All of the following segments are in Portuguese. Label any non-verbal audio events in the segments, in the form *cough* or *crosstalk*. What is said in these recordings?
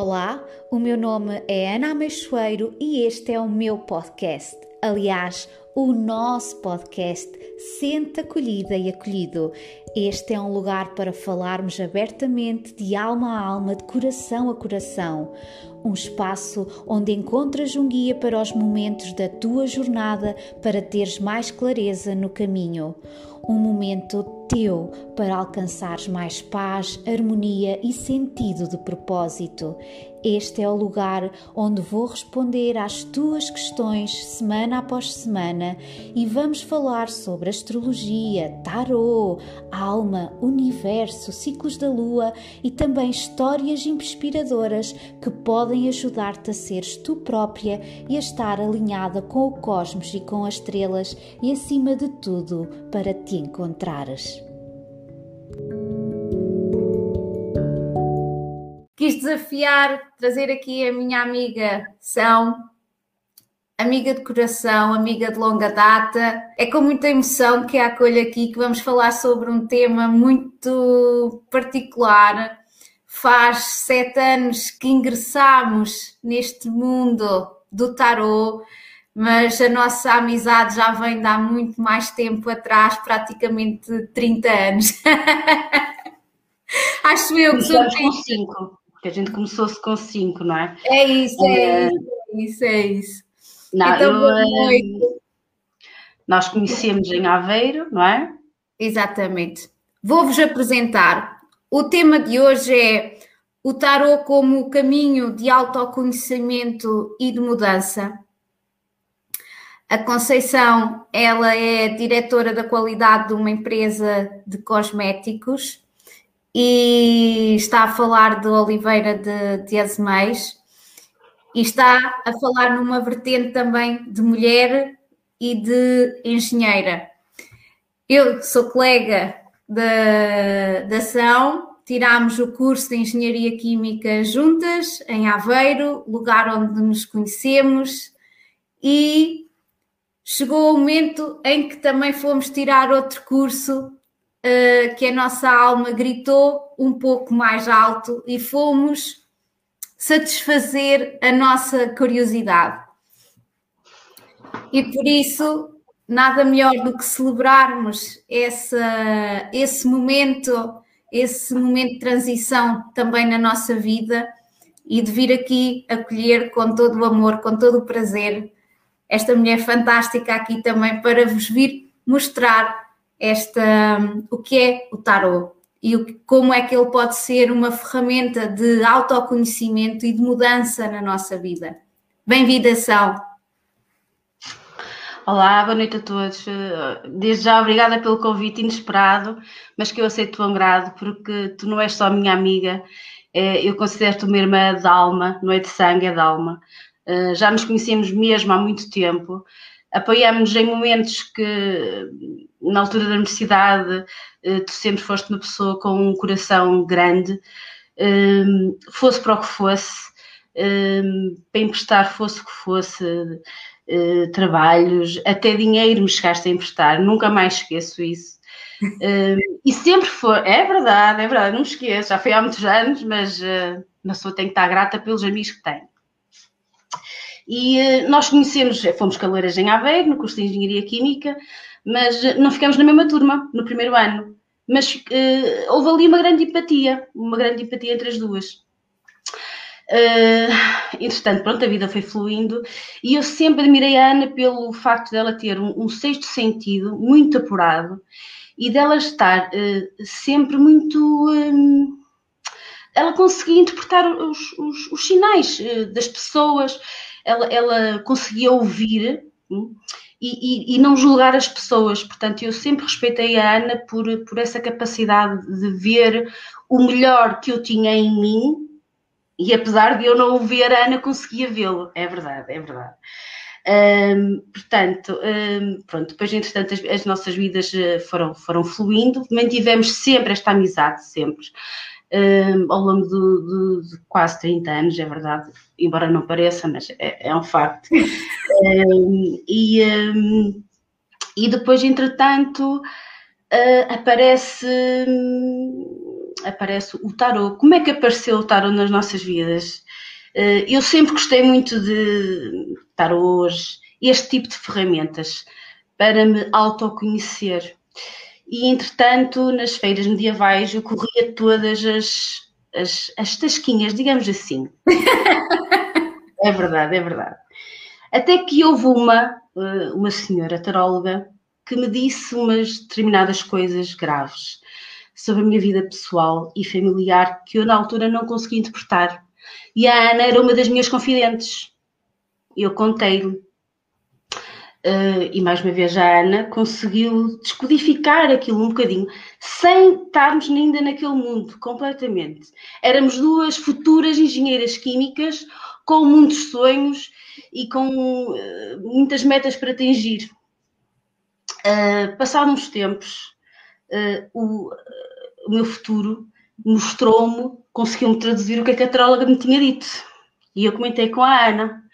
Olá, o meu nome é Ana Ameixoeiro e este é o meu podcast. Aliás, o nosso podcast Sente Acolhida e Acolhido. Este é um lugar para falarmos abertamente de alma a alma, de coração a coração. Um espaço onde encontras um guia para os momentos da tua jornada para teres mais clareza no caminho. Um momento teu para alcançares mais paz, harmonia e sentido de propósito. Este é o lugar onde vou responder às tuas questões semana após semana e vamos falar sobre astrologia, tarô, alma, universo, ciclos da lua e também histórias inspiradoras que podem ajudar-te a seres tu própria e a estar alinhada com o cosmos e com as estrelas e acima de tudo para te encontrares. Quis desafiar, trazer aqui a minha amiga São, amiga de coração, amiga de longa data. É com muita emoção que a acolho aqui, que vamos falar sobre um tema muito particular. Faz sete anos que ingressamos neste mundo do tarot, mas a nossa amizade já vem de há muito mais tempo atrás, praticamente 30 anos. *laughs* Acho eu que sou. com cinco, porque a gente começou-se com cinco, não é? É isso, é, é isso, é isso. Não, então, eu, boa noite. Nós conhecemos em Aveiro, não é? Exatamente. Vou-vos apresentar. O tema de hoje é o tarot como caminho de autoconhecimento e de mudança. A Conceição, ela é diretora da qualidade de uma empresa de cosméticos e está a falar de Oliveira de, de Azeméis e está a falar numa vertente também de mulher e de engenheira. Eu sou colega da, da ação, tirámos o curso de Engenharia Química juntas, em Aveiro, lugar onde nos conhecemos, e chegou o momento em que também fomos tirar outro curso uh, que a nossa alma gritou um pouco mais alto e fomos satisfazer a nossa curiosidade. E por isso, nada melhor do que celebrarmos essa, esse momento, esse momento de transição também na nossa vida e de vir aqui acolher com todo o amor, com todo o prazer, esta mulher fantástica aqui também para vos vir mostrar esta, o que é o tarot e o, como é que ele pode ser uma ferramenta de autoconhecimento e de mudança na nossa vida. Bem-vinda, Sal. Olá, boa noite a todos. Desde já, obrigada pelo convite inesperado, mas que eu aceito com grado, porque tu não és só minha amiga, é, eu considero-te uma irmã de alma, não é de sangue, é de alma. Eh, já nos conhecemos mesmo há muito tempo, apoiamos-nos em momentos que, na altura da universidade, eh, tu sempre foste uma pessoa com um coração grande, ehm, fosse para o que fosse, ehm, para emprestar fosse o que fosse, eh, trabalhos, até dinheiro me chegaste a emprestar, nunca mais esqueço isso. *laughs* Ehm, e sempre foi, é verdade, é verdade, não me esqueço, já foi há muitos anos, mas uh, uma pessoa tem que estar grata pelos amigos que tem. E uh, nós conhecemos, fomos caloeiras em Aveiro, no curso de Engenharia Química, mas uh, não ficamos na mesma turma no primeiro ano. Mas uh, houve ali uma grande empatia, uma grande empatia entre as duas. Uh, entretanto, pronto, a vida foi fluindo e eu sempre admirei a Ana pelo facto dela ter um, um sexto sentido muito apurado e dela estar uh, sempre muito. Um, ela conseguia interpretar os, os, os sinais uh, das pessoas, ela, ela conseguia ouvir hum, e, e, e, não julgar as pessoas. Portanto, eu sempre respeitei a Ana por, por essa capacidade de ver o melhor que eu tinha em mim e apesar de eu não o ver, a Ana conseguia vê-lo. É verdade, é verdade. Um, portanto, um, pronto, depois, entretanto, as, as, nossas vidas eh, foram, foram fluindo, mantivemos sempre esta amizade, sempre um, ao longo do, de quase 30 anos, é verdade, embora não pareça, mas é, é um facto. *laughs* um, e, um, e depois, entretanto, uh, aparece aparece o tarot. Como é que apareceu o tarot nas nossas vidas? Uh, eu sempre gostei muito de tarôs, este tipo de ferramentas para me autoconhecer. E, entretanto, nas feiras medievais eu corria todas as, as, as tasquinhas, digamos assim. *laughs* é verdade, é verdade. Até que houve uma, eh, uma senhora taróloga que me disse umas determinadas coisas graves sobre a minha vida pessoal e familiar que eu na altura não conseguia interpretar. E a Ana era uma das minhas confidentes. Eu contei-lhe. Uh, e mais uma vez a Ana conseguiu descodificar aquilo um bocadinho, sem estarmos ainda naquele mundo, completamente. Éramos duas futuras engenheiras químicas com muitos sonhos e com uh, muitas metas para atingir. Uh, passados uns tempos, o, o, meu futuro mostrou-me, conseguiu-me traduzir o que a catróloga me tinha dito. E eu comentei com a Ana.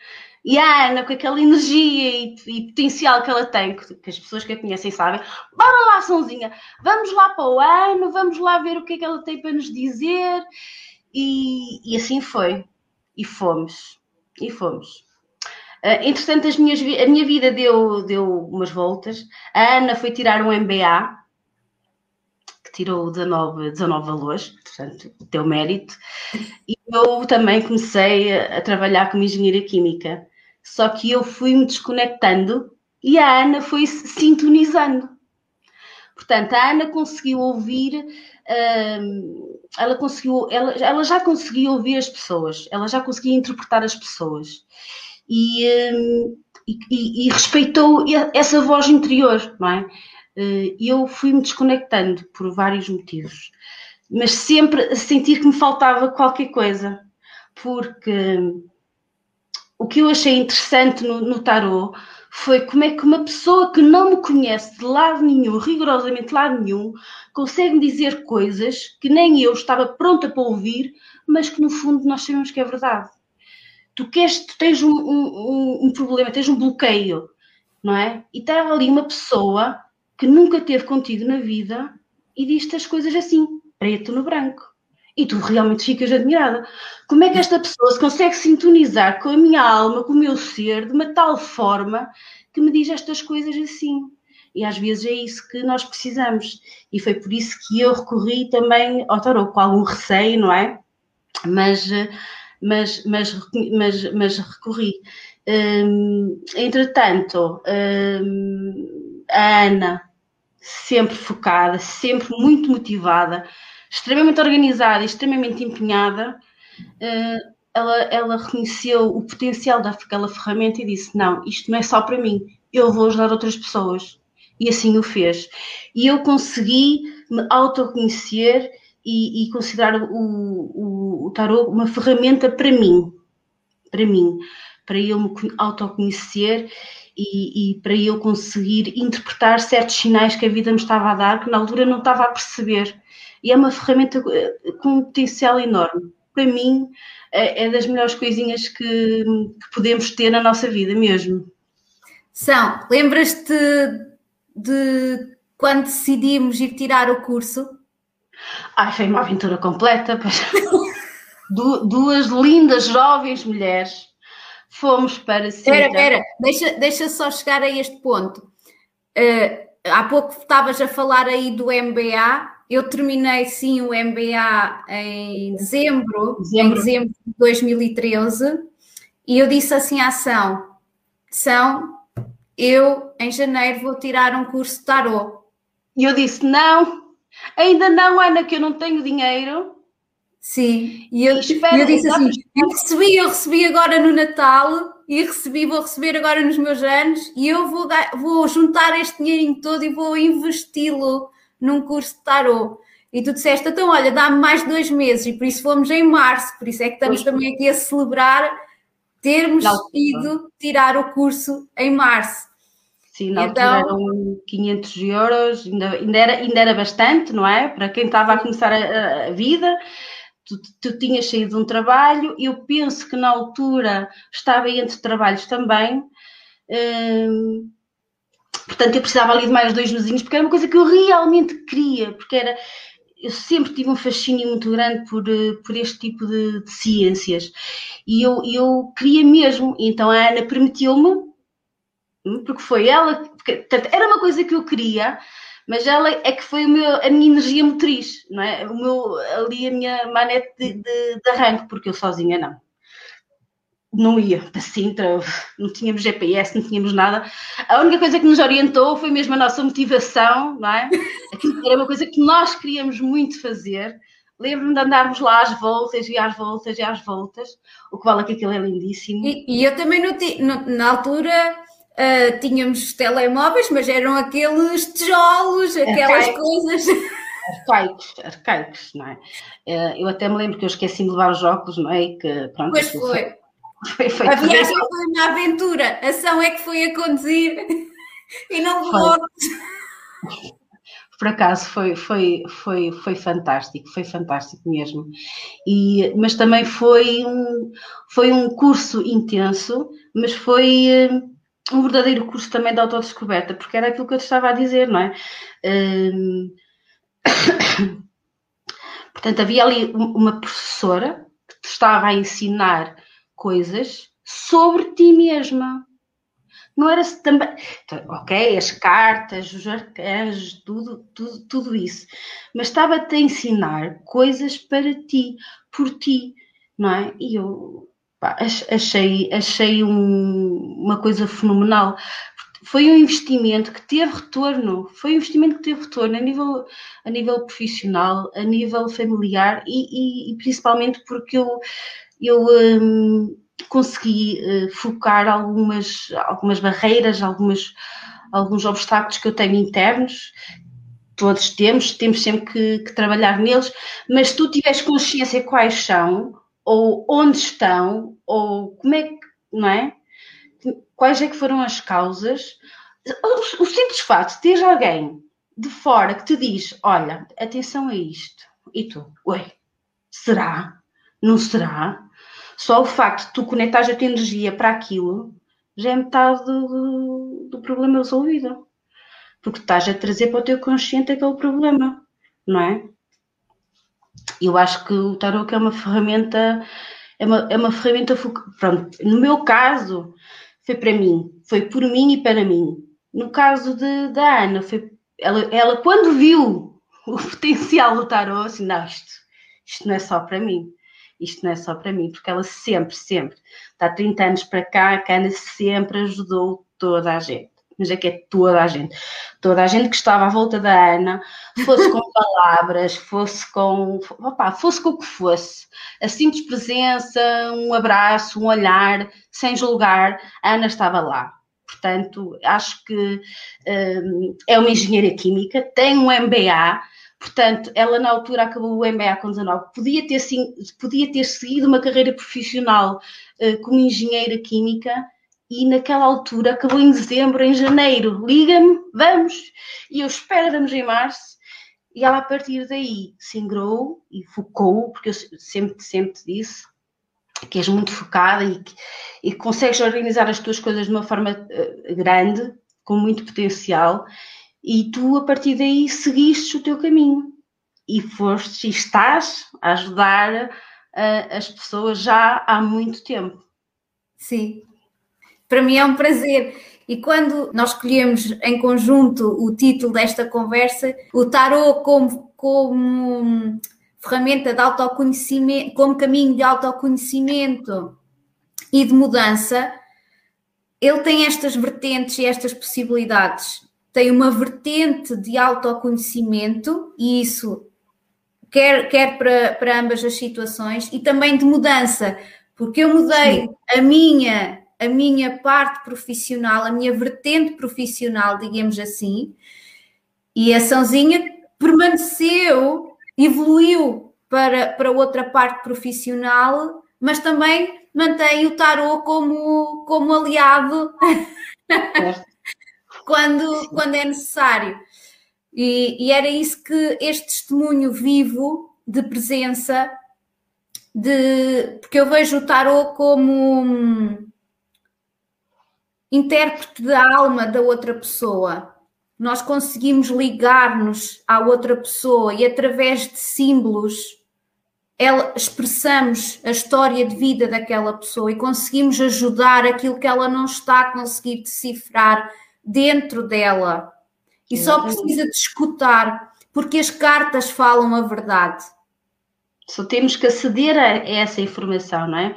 E a Ana, com aquela energia e, e, potencial que ela tem, que as pessoas que a conhecem sabem, bora lá, Sãozinha, vamos lá para o ano, vamos lá ver o que é que ela tem para nos dizer. E, e assim foi. E fomos. E fomos. Uh, entretanto, as minhas, a minha vida deu, deu umas voltas. A Ana foi tirar um MBA, que tirou 19, 19 valores, portanto, deu mérito. E eu também comecei a, a trabalhar como engenheira química. Só que eu fui-me desconectando e a Ana foi se sintonizando. Portanto, a Ana conseguiu ouvir, uh, ela, conseguiu, ela, ela já conseguia ouvir as pessoas, ela já conseguia interpretar as pessoas e, hum, e, e, respeitou essa voz interior, não é? Eh, eu fui-me desconectando por vários motivos, mas sempre a sentir que me faltava qualquer coisa, porque o que eu achei interessante no, no tarot foi como é que uma pessoa que não me conhece de lado nenhum, rigorosamente de lado nenhum, consegue dizer coisas que nem eu estava pronta para ouvir, mas que no fundo nós sabemos que é verdade tu queres, tu tens um, um, um problema, tens um bloqueio, não é? E está ali uma pessoa que nunca teve contigo na vida e diz-te as coisas assim, preto no branco. E tu realmente ficas admirada. Como é que esta pessoa se consegue sintonizar com a minha alma, com o meu ser, de uma tal forma que me diz estas coisas assim? E às vezes é isso que nós precisamos. E foi por isso que eu recorri também ao tarot, com algum receio, não é? Mas mas, mas, mas, mas recorri. Hum, entretanto, hum, a Ana, sempre focada, sempre muito motivada, extremamente organizada e extremamente empenhada, uh, ela, ela reconheceu o potencial daquela ferramenta e disse: Não, isto não é só para mim, eu vou ajudar outras pessoas. E assim o fez. E eu consegui me autoconhecer e, e considerar o, o, o tarot uma ferramenta para mim, para mim, para eu me autoconhecer e, e, para eu conseguir interpretar certos sinais que a vida me estava a dar que na altura não estava a perceber. E é uma ferramenta eh, com um potencial enorme. Para mim, é, é das melhores coisinhas que, que, podemos ter na nossa vida mesmo. São, lembras-te de quando decidimos ir tirar o curso? Ai, foi uma aventura completa. du duas lindas jovens mulheres. Fomos para Sintra. Espera, espera, deixa, deixa só chegar a este ponto. Uh, há pouco estavas a falar aí do MBA. Eu terminei sim o MBA em dezembro, dezembro. em dezembro de 2013, e eu disse assim à ação: São, eu em janeiro vou tirar um curso de tarot. E eu disse: não, Ainda não, Ana, que eu não tenho dinheiro. Sim, e eu, espera, eu disse assim: eu recebi, eu recebi agora no Natal e recebi, vou receber agora nos meus anos e eu vou, vou juntar este dinheirinho todo e vou investi-lo num curso de tarot. E tu disseste, então olha, dá-me mais dois meses, e por isso fomos em março, por isso é que estamos pois também aqui a celebrar termos não, ido tirar o curso em março. Sim, na então, altura eram 500 euros, ainda, ainda, era, ainda era bastante, não é? Para quem estava a começar a, a vida, tu, tu tinhas saído de um trabalho, eu penso que na altura estava entre trabalhos também, hum, portanto eu precisava ali de mais dois mesinhos, porque era uma coisa que eu realmente queria, porque era, eu sempre tive um fascínio muito grande por, eh, por este tipo de, de ciências e eu, eu queria mesmo. Então a Ana permitiu-me, hum, porque foi ela, porque, portanto, era uma coisa que eu queria, mas ela é que foi meu, a minha energia motriz, não é? O meu, ali a minha manete de, de, de arranque, porque eu sozinha não não ia para Sintra, não tínhamos GPS, não tínhamos nada. A única coisa que nos orientou foi mesmo a nossa motivação, não é? Aquilo era uma coisa que nós queríamos muito fazer. Lembro-me de andarmos lá às voltas e às voltas e às voltas, o que vale é que aquilo é lindíssimo. E, e eu também, no, na altura, uh, tínhamos telemóveis, mas eram aqueles tijolos, aquelas coisas arcaicos, arcaicos, não é? Eh, eu até me lembro que eu esqueci de levar os óculos, não é? E que, pronto, pois foi. Foi, a viagem foi uma aventura, a ação é que foi a conduzir *laughs* e não voltou. Por acaso foi, foi, foi, foi fantástico, foi fantástico mesmo. E, mas também foi um, foi um curso intenso, mas foi eh, um verdadeiro curso também de autodescoberta, porque era aquilo que eu te estava a dizer, não é? Um, *coughs* portanto, havia ali uma professora que te estava a ensinar coisas sobre ti mesma. Não era também. Então, ok, as cartas, os arcanjos, tudo, tudo, tudo isso. Mas estava-te a ensinar coisas para ti, por ti, não é? E eu pá, achei, achei um, uma coisa fenomenal. Foi um investimento que teve retorno, foi um investimento que teve retorno a nível, a nível profissional, a nível familiar e, e, e principalmente porque eu eu um, consegui uh, focar algumas, algumas barreiras, algumas, alguns obstáculos que eu tenho internos. Todos temos, temos sempre que, que trabalhar neles, mas se tu tiveres consciência quais são, ou onde estão, ou como é que, não é? Quais é que foram as causas? O, o simples facto de ter alguém de fora que te diz: Olha, atenção a isto, e tu, ué, será? Não será? Só o facto de tu conectares a tua energia para aquilo já é metade do, do problema resolvido. Porque estás a trazer para o teu consciente aquele problema, não é? Eu acho que o tarot é uma ferramenta, é uma, é uma ferramenta, pronto, no meu caso, foi para mim, foi por mim e para mim. No caso de, da Ana, foi, ela, ela quando viu *laughs* o potencial do tarot, assim, não, isto, isto não é só para mim isto não é só para mim, porque ela sempre, sempre, há 30 anos para cá, a Ana sempre ajudou toda a gente. Mas é que é toda a gente. Toda a gente que estava à volta da Ana, fosse com *laughs* palavras, fosse com. Opa, fosse com o que fosse. A simples presença, um abraço, um olhar, sem julgar, a Ana estava lá. Portanto, acho que um, é uma engenheira química, tem um MBA, Portanto, ela na altura acabou o MBA com 19, podia ter, sim, podia ter seguido uma carreira profissional uh, como engenheira química e naquela altura acabou em dezembro, em janeiro, liga-me, vamos, e eu espero, vamos em março, e ela a partir daí se ingrou e focou, porque eu sempre, sempre disse que és muito focada e que e consegues organizar as tuas coisas de uma forma uh, grande, com muito potencial, e tu, a partir daí, seguiste o teu caminho e foste e estás a ajudar uh, as pessoas já há muito tempo. Sim, para mim é um prazer. E quando nós escolhemos em conjunto o título desta conversa, o tarot como, como ferramenta de autoconhecimento, como caminho de autoconhecimento e de mudança, ele tem estas vertentes e estas possibilidades tem uma vertente de autoconhecimento, e isso quer, quer para, para ambas as situações, e também de mudança, porque eu mudei a minha, a minha parte profissional, a minha vertente profissional, digamos assim, e a Sãozinha permaneceu, evoluiu para, para outra parte profissional, mas também mantém o tarot como, como aliado *laughs* quando, quando é necessário. E, e, era isso que este testemunho vivo de presença, de, porque eu vejo o tarot como um intérprete da alma da outra pessoa. nós conseguimos ligar-nos à outra pessoa e através de símbolos ela, expressamos a história de vida daquela pessoa e conseguimos ajudar aquilo que ela não está a conseguir decifrar dentro dela. E só precisa de escutar, porque as cartas falam a verdade. Só temos que aceder a essa informação, não é?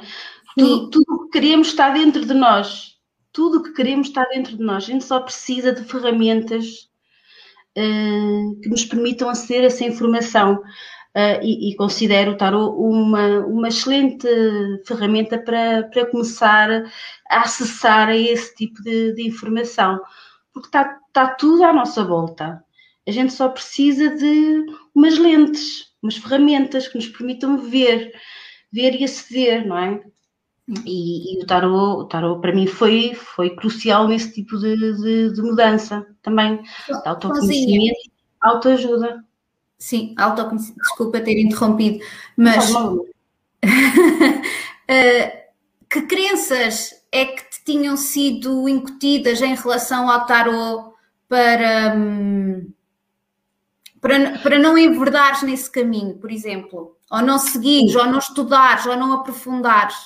Tudo, tudo o que queremos está dentro de nós. Tudo o que queremos está dentro de nós. A gente só precisa de ferramentas uh, que nos permitam aceder a essa informação. Uh, e, e, considero o tarot uma, uma excelente ferramenta para, para começar a acessar a esse tipo de, de informação, porque está, está tudo à nossa volta. A gente só precisa de umas lentes, umas ferramentas que nos permitam ver, ver e aceder, não é? E, e, o, tarot, o tarot para mim foi, foi crucial nesse tipo de, de, de mudança também, de autoconhecimento, autoajuda. Sim, autoconhecimento, desculpa ter interrompido, mas uh, *laughs* que crenças é que te tinham sido incutidas em relação ao tarot para, um, para, para não enverdares nesse caminho, por exemplo? Ou não seguires, ou não estudares, ou não aprofundares?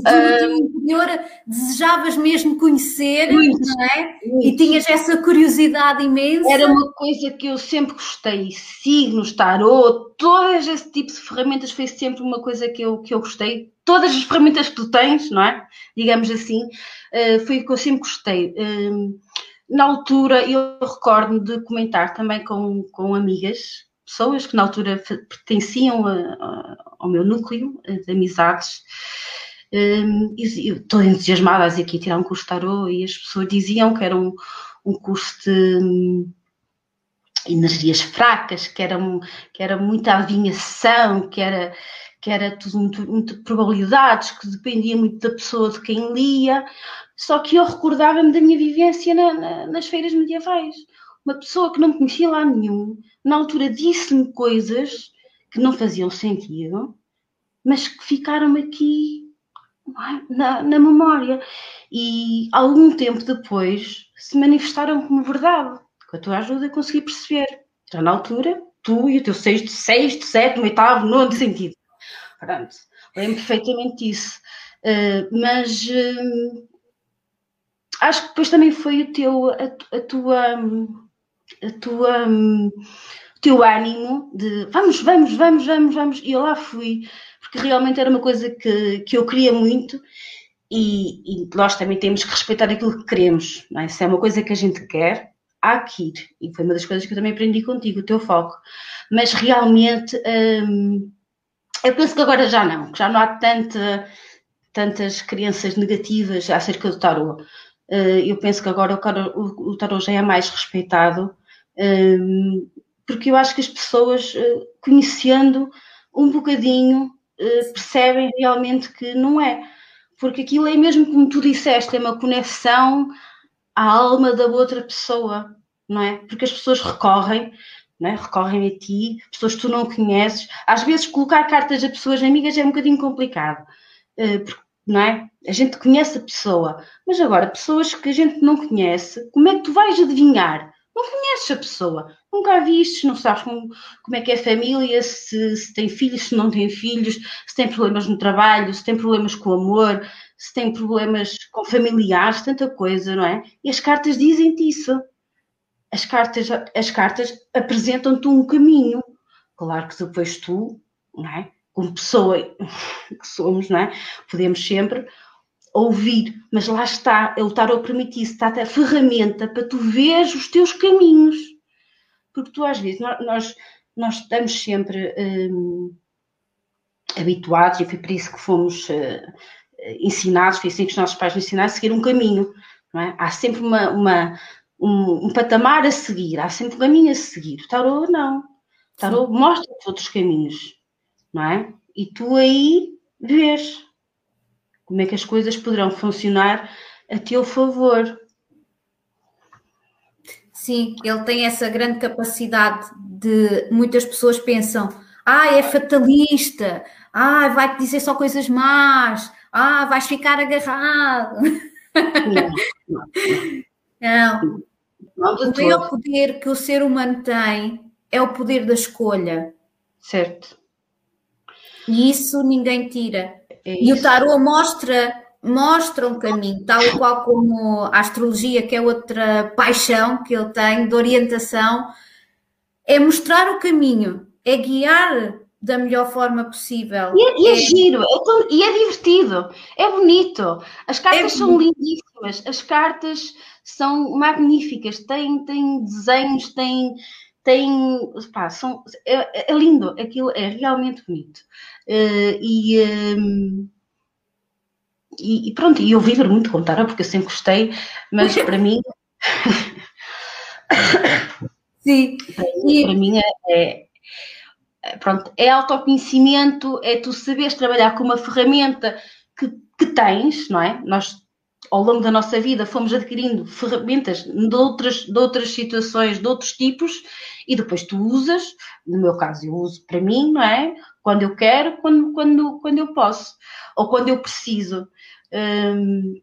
Tu no interior desejavas mesmo conhecer, muito, não é? Muito. E tinhas essa curiosidade imensa. Era uma coisa que eu sempre gostei, signos, tarot, todas esse tipo de ferramentas foi sempre uma coisa que eu, que eu gostei. Todas as ferramentas que tu tens, não é? Digamos assim, uh, foi o que eu sempre gostei. Na altura, eu recordo-me de comentar também com, com amigas, pessoas que na altura pertenciam a, a, ao meu núcleo de amizades, um, estou entusiasmada a dizer que ia tirar um curso de tarot e as pessoas diziam que era um, um curso de um, energias fracas, que era, que era muita adivinhação, que era, que era tudo muito, muito probabilidades, que dependia muito da pessoa de quem lia. Só que eu recordava-me da minha vivência na, na, nas feiras medievais. Uma pessoa que não conhecia lá nenhum, na altura disse-me coisas que não faziam sentido, mas que ficaram aqui na, na memória. E algum tempo depois se manifestaram como verdade. Com a tua ajuda consegui perceber. Já na altura, tu e o teu sexto, sexto, sétimo, oitavo, nono sentido. Pronto, lembro perfeitamente disso. Uh, mas uh, acho que depois também foi o teu, a, a tua, a tua, o teu ânimo de vamos, vamos, vamos, vamos, vamos, e eu lá fui porque realmente era uma coisa que, que eu queria muito e, e nós também temos que respeitar aquilo que queremos, não é? Se é uma coisa que a gente quer, há que ir. E foi uma das coisas que eu também aprendi contigo, o teu foco. Mas realmente, hum, eu penso que agora já não, que já não há tanta, tantas crenças negativas acerca do tarot. Uh, eu penso que agora o, tarot já é mais respeitado, um, porque eu acho que as pessoas, uh, conhecendo um bocadinho, eh, percebem realmente que não é. Porque aquilo é mesmo como tu disseste, é uma conexão à alma da outra pessoa, não é? Porque as pessoas recorrem, não é? recorrem a ti, pessoas que tu não conheces. Às vezes colocar cartas a pessoas amigas é um bocadinho complicado, eh, não é? A gente conhece a pessoa, mas agora pessoas que a gente não conhece, como é que tu vais adivinhar? Não conheces a pessoa, nunca a vistes, não sabes como, como é que é a família, se, se, tem filhos, se não tem filhos, se tem problemas no trabalho, se tem problemas com o amor, se tem problemas com familiares, tanta coisa, não é? E as cartas dizem-te isso. As cartas, as cartas apresentam-te um caminho. Claro que depois tu, não é? Como pessoa *laughs* que somos, não é? Podemos sempre ouvir, mas lá está, é o tarot permitir está a ferramenta para tu veres os teus caminhos. Porque tu, às vezes, nós, nós estamos sempre hum, habituados, e foi por isso que fomos uh, ensinados, foi assim que os nossos pais nos ensinaram a seguir um caminho. É? Há sempre uma, uma um, um, patamar a seguir, há sempre um caminho a seguir. O tarot não. O tarot mostra-te outros caminhos, não é? E tu aí vês como é que as coisas poderão funcionar a teu favor. Sim, ele tem essa grande capacidade de muitas pessoas pensam, ah, é fatalista, ah, vai-te dizer só coisas más, ah, vais ficar agarrado. Não, *laughs* não. não. O maior poder que o ser humano tem é o poder da escolha. Certo. E isso ninguém tira. É e o tarot mostra mostra um caminho, tal e qual como a astrologia, que é outra paixão que ele tem de orientação, é mostrar o caminho, é guiar da melhor forma possível. E é, e é, é giro, é tão, e é divertido, é bonito. As cartas é são lindíssimas, as cartas são magníficas, têm, têm desenhos, têm. Têm pá, são, é, é, lindo, aquilo é realmente bonito. Uh, e. Um, e, e, pronto, e eu vibro muito com Tara porque eu sempre gostei, mas para mim. *laughs* Sim. Para, e... para mim é, é, pronto, é autoconhecimento, é tu saberes trabalhar com uma ferramenta que, que tens, não é? Nós ao longo da nossa vida fomos adquirindo ferramentas de outras, de outras situações, de outros tipos, e depois tu usas, no meu caso eu uso para mim, não é? Quando eu quero, quando, quando, quando eu posso, ou quando eu preciso. Um,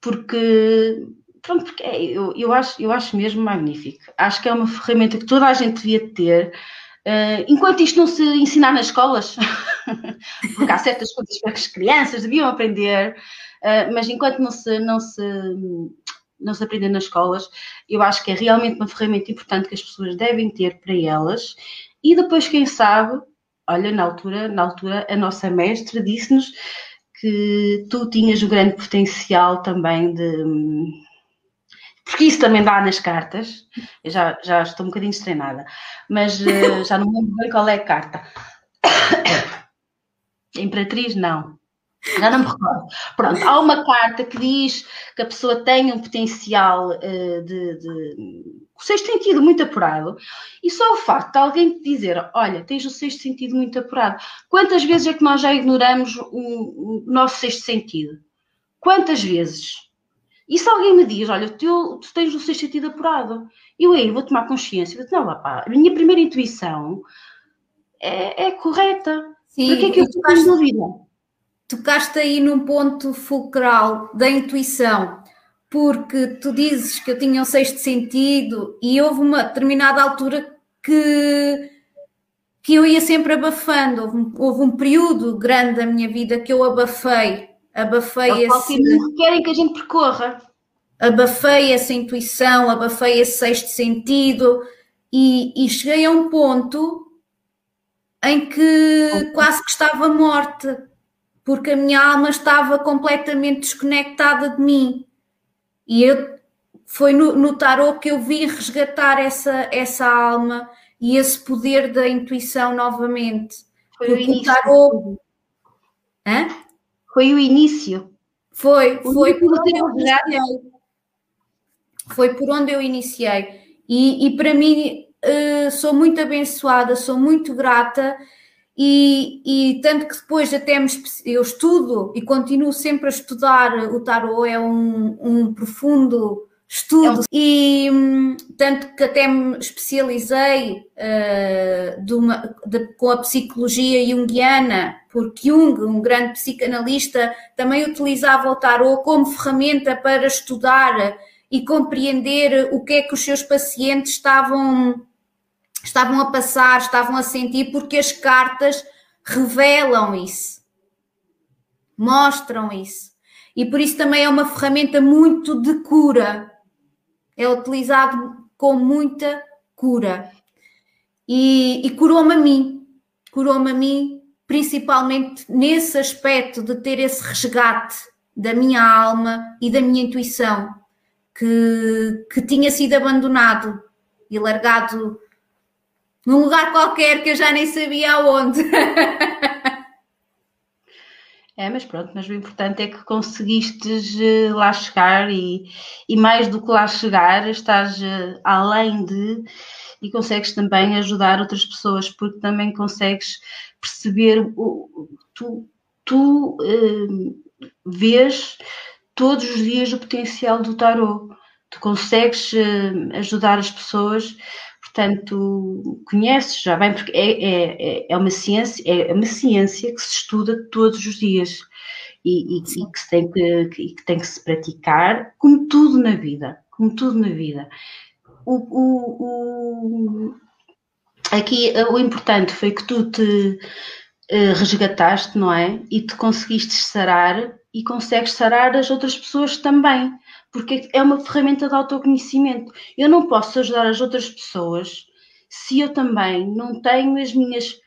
porque, pronto, porque é, eu, eu, acho, eu acho mesmo magnífico. Acho que é uma ferramenta que toda a gente devia ter, uh, enquanto isto não se ensinar nas escolas, *laughs* porque há certas coisas que as crianças deviam aprender, mas enquanto não se, não se não se aprende nas escolas, eu acho que é realmente uma ferramenta importante que as pessoas devem ter para elas. E depois, quem sabe, olha, na altura, na altura a nossa mestra disse-nos que tu tinhas o grande potencial também de. Porque isso também dá nas cartas. Eu já, já estou um bocadinho estrenada, mas uh, já não lembro bem qual é a carta. *coughs* Imperatriz, não. Já não me recordo. Pronto, há uma carta que diz que a pessoa tem um potencial uh, de, de o sexto sentido muito apurado, e só o facto de alguém dizer, olha, tens o sexto sentido muito apurado. Quantas vezes é que nós já ignoramos o, o nosso sexto sentido? Quantas vezes? E se alguém me diz, olha, tu, tu tens o sexto sentido apurado, eu aí vou tomar consciência, vou não, rapá, a minha primeira intuição é, é correta. Sim, Por que é que eu estou em dúvida? Tocaste aí num ponto fulcral da intuição porque tu dizes que eu tinha um sexto sentido e houve uma determinada altura que, que eu ia sempre abafando. Houve, houve um período grande da minha vida que eu abafei. Abafei é esse. Que querem que a gente percorra. Abafei essa intuição, abafei esse sexto sentido e, e cheguei a um ponto em que quase que estava morta, porque a minha alma estava completamente desconectada de mim. E eu, foi no, no tarot que eu vi resgatar essa, essa alma e esse poder da intuição novamente. Foi Porque o início. O tarot... Hã? Foi o início. Foi, foi por onde eu iniciei. Foi por onde eu iniciei. E, e para mim, uh, sou muito abençoada, sou muito grata e, e, tanto que depois até me, eu estudo e continuo sempre a estudar. O tarot, é um, um profundo estudo, é um... e hum, tanto que até me especializei uh, de uma, de, com a psicologia junguiana, porque Jung, um grande psicanalista, também utilizava o tarot como ferramenta para estudar e compreender o que é que os seus pacientes estavam estavam a passar, estavam a sentir, porque as cartas revelam isso, mostram isso. E por isso também é uma ferramenta muito de cura. É utilizado com muita cura. E, e curou-me a mim. Curou-me a mim, principalmente nesse aspecto de ter esse resgate da minha alma e da minha intuição, que, que tinha sido abandonado e largado num lugar qualquer que eu já nem sabia aonde. *laughs* É, mas pronto, mas o importante é que conseguistes eh, lá chegar e, e mais do que lá chegar, estás eh, além de e consegues também ajudar outras pessoas, porque também consegues perceber o, tu, tu uh, vês todos os dias o potencial do tarot. Tu consegues uh, ajudar as pessoas Portanto, conheces já bem, porque é, é, é, uma ciência, é uma ciência que se estuda todos os dias e, e, e que, se tem que, que, tem que se praticar, como tudo na vida, como tudo na vida. o, o, o, aqui o importante foi que tu te uh, resgataste, não é? E te conseguiste sarar e consegues sarar as outras pessoas também, porque é uma ferramenta de autoconhecimento. Eu não posso ajudar as outras pessoas se eu também não tenho as minhas.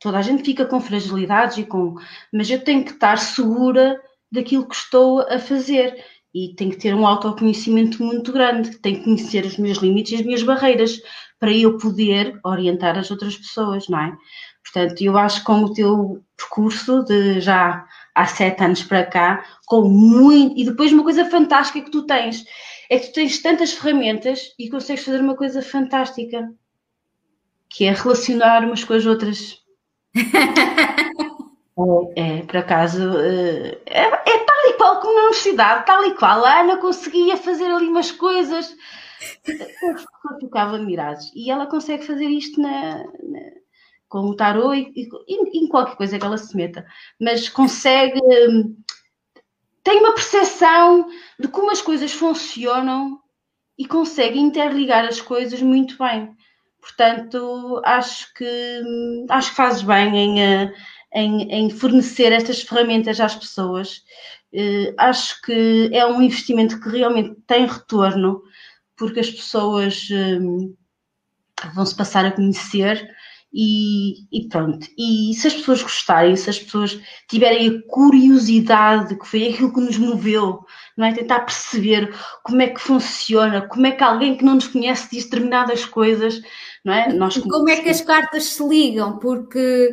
Toda a gente fica com fragilidades e com. Mas eu tenho que estar segura daquilo que estou a fazer e tenho que ter um autoconhecimento muito grande, tenho que conhecer os meus limites e as minhas barreiras para eu poder orientar as outras pessoas, não é? Portanto, eu acho que com o teu percurso de já há sete anos para cá, com muito. E depois uma coisa fantástica que tu tens é que tu tens tantas ferramentas e consegues fazer uma coisa fantástica, que é relacionar umas com as outras. *laughs* é, é, por acaso, eh, é, é, tal e qual como na universidade, tal e qual. A Ana conseguia fazer ali umas coisas. Eu ficava admirados. E ela consegue fazer isto na, na com o tarô e, e, em qualquer coisa que ela se meta, mas consegue, tem uma percepção de como as coisas funcionam e consegue interligar as coisas muito bem. Portanto, acho que acho que fazes bem em, eh, em, em fornecer estas ferramentas às pessoas. Uh, acho que é um investimento que realmente tem retorno, porque as pessoas um, vão se passar a conhecer e, e, pronto. E se as pessoas gostarem, se as pessoas tiverem a curiosidade, que foi aquilo que nos moveu, não é? Tentar perceber como é que funciona, como é que alguém que não nos conhece diz determinadas coisas, não é? Nós como é que as cartas se ligam? Porque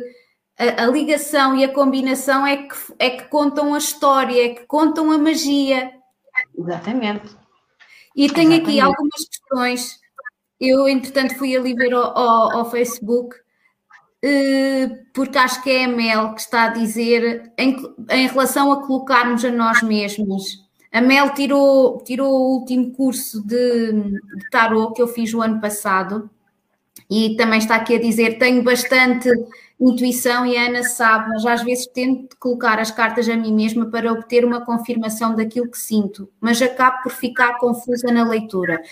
a, a, ligação e a combinação é que, é que contam a história, é que contam a magia. Exatamente. E tenho Exatamente. aqui algumas questões. Eu, entretanto, fui ali ver ao, ao, ao Facebook porque acho que é a Mel que está a dizer em, em relação a colocarmos a nós mesmos. A Mel tirou, tirou o último curso de, de tarot que eu fiz o ano passado e também está aqui a dizer: tenho bastante intuição e a Ana sabe, mas às vezes tento colocar as cartas a mim mesma para obter uma confirmação daquilo que sinto, mas acabo por ficar confusa na leitura.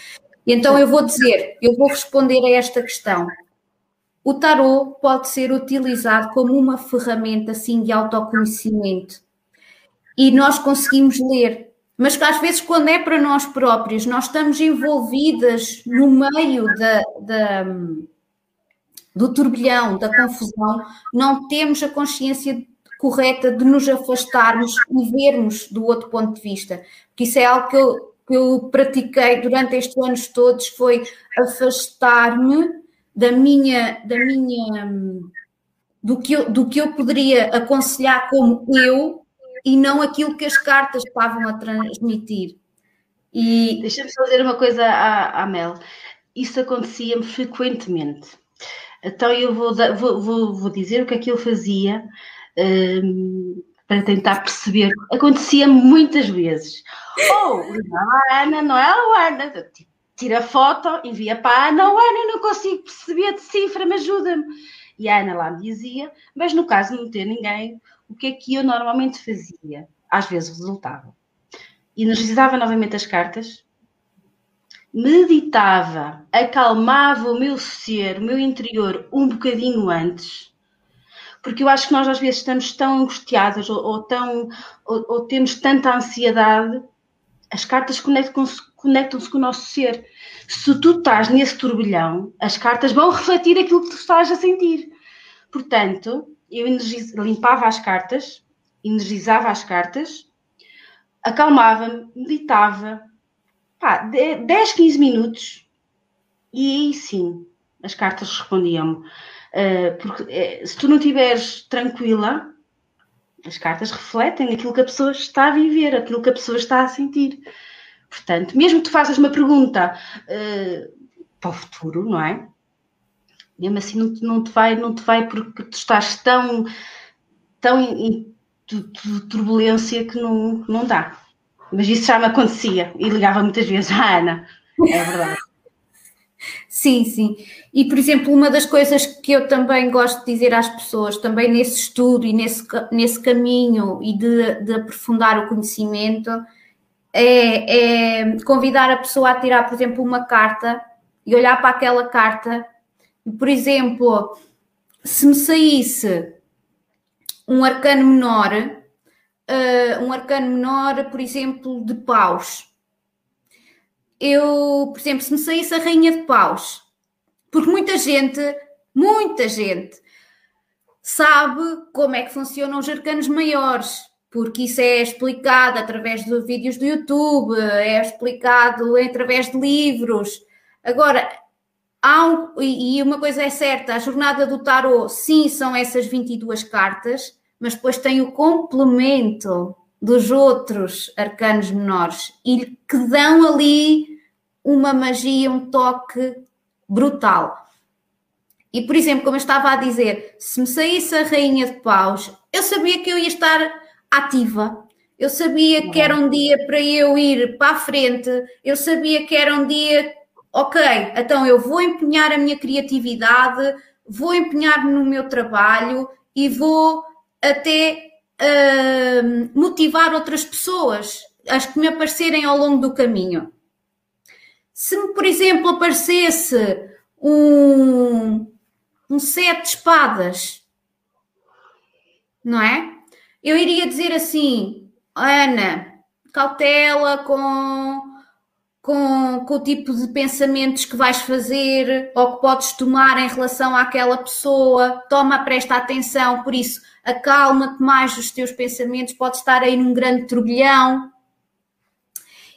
Então eu vou dizer, eu vou responder a esta questão. O tarot pode ser utilizado como uma ferramenta assim de autoconhecimento e nós conseguimos ler, mas que às vezes quando é para nós próprios, nós estamos envolvidas no meio da, da do turbilhão, da confusão, não temos a consciência correta de nos afastarmos e vermos do outro ponto de vista. Porque isso é algo que eu, que eu pratiquei durante estes anos todos, foi afastar-me da minha, da minha do que, eu, do que eu poderia aconselhar como eu e não aquilo que as cartas estavam a transmitir. E deixa-me só dizer uma coisa à, à Mel. Isso acontecia-me frequentemente. Então eu vou, vou, vou, vou, dizer o que é que eu fazia um, para tentar perceber. Acontecia muitas vezes. Ou oh, a Ana, não é Ana, tipo, tira foto, envia para a Ana, oh, Ana, não consigo perceber a decifra, me ajuda-me. E a Ana lá me dizia, mas no caso de não ter ninguém, o que é que eu normalmente fazia? Às vezes resultava. Energizava novamente as cartas, meditava, acalmava o meu ser, o meu interior um bocadinho antes, porque eu acho que nós às vezes estamos tão angustiadas ou, ou tão, ou, ou temos tanta ansiedade as cartas conectam-se conectam com o nosso ser. Se tu estás nesse turbilhão, as cartas vão refletir aquilo que tu estás a sentir. Portanto, eu limpava as cartas, energizava as cartas, acalmava-me, meditava, pá, 10, 15 minutos, e aí sim as cartas respondiam-me. Uh, porque uh, se tu não estiveres tranquila, as cartas refletem aquilo que a pessoa está a viver, aquilo que a pessoa está a sentir. Portanto, mesmo que tu faças uma pergunta uh, para o futuro, não é? Mesmo assim não te, não te, vai, não te vai porque tu estás tão, tão em, em turbulência que não, não dá. Mas isso já me acontecia e ligava muitas vezes à Ana. É verdade. Sim, sim. E, por exemplo, uma das coisas que eu também gosto de dizer às pessoas, também nesse estudo e nesse, nesse caminho e de, de aprofundar o conhecimento, é, é convidar a pessoa a tirar, por exemplo, uma carta e olhar para aquela carta. Por exemplo, se me saísse um arcano menor, uh, um arcano menor, por exemplo, de paus. Eu, por exemplo, se me saísse a rainha de paus, porque muita gente, muita gente sabe como é que funcionam os arcanos maiores, porque isso é explicado através de vídeos do YouTube, é explicado através de livros. Agora, há um, e uma coisa é certa, a jornada do tarot, sim, são essas 22 cartas, mas depois tem o complemento dos outros arcanos menores e que dão ali uma magia, um toque brutal. E, por exemplo, como eu estava a dizer, se me saísse a Rainha de Paus, eu sabia que eu ia estar ativa, eu sabia que era um dia para eu ir para a frente, eu sabia que era um dia, ok, então eu vou empenhar a minha criatividade, vou empenhar-me no meu trabalho e vou até motivar outras pessoas, as que me aparecerem ao longo do caminho. Se me, por exemplo, aparecesse um, um sete de espadas, não é? Eu iria dizer assim, Ana, cautela com, com, com o tipo de pensamentos que vais fazer ou que podes tomar em relação àquela pessoa, toma, presta atenção, por isso acalma-te mais os teus pensamentos, pode estar aí num grande turbilhão.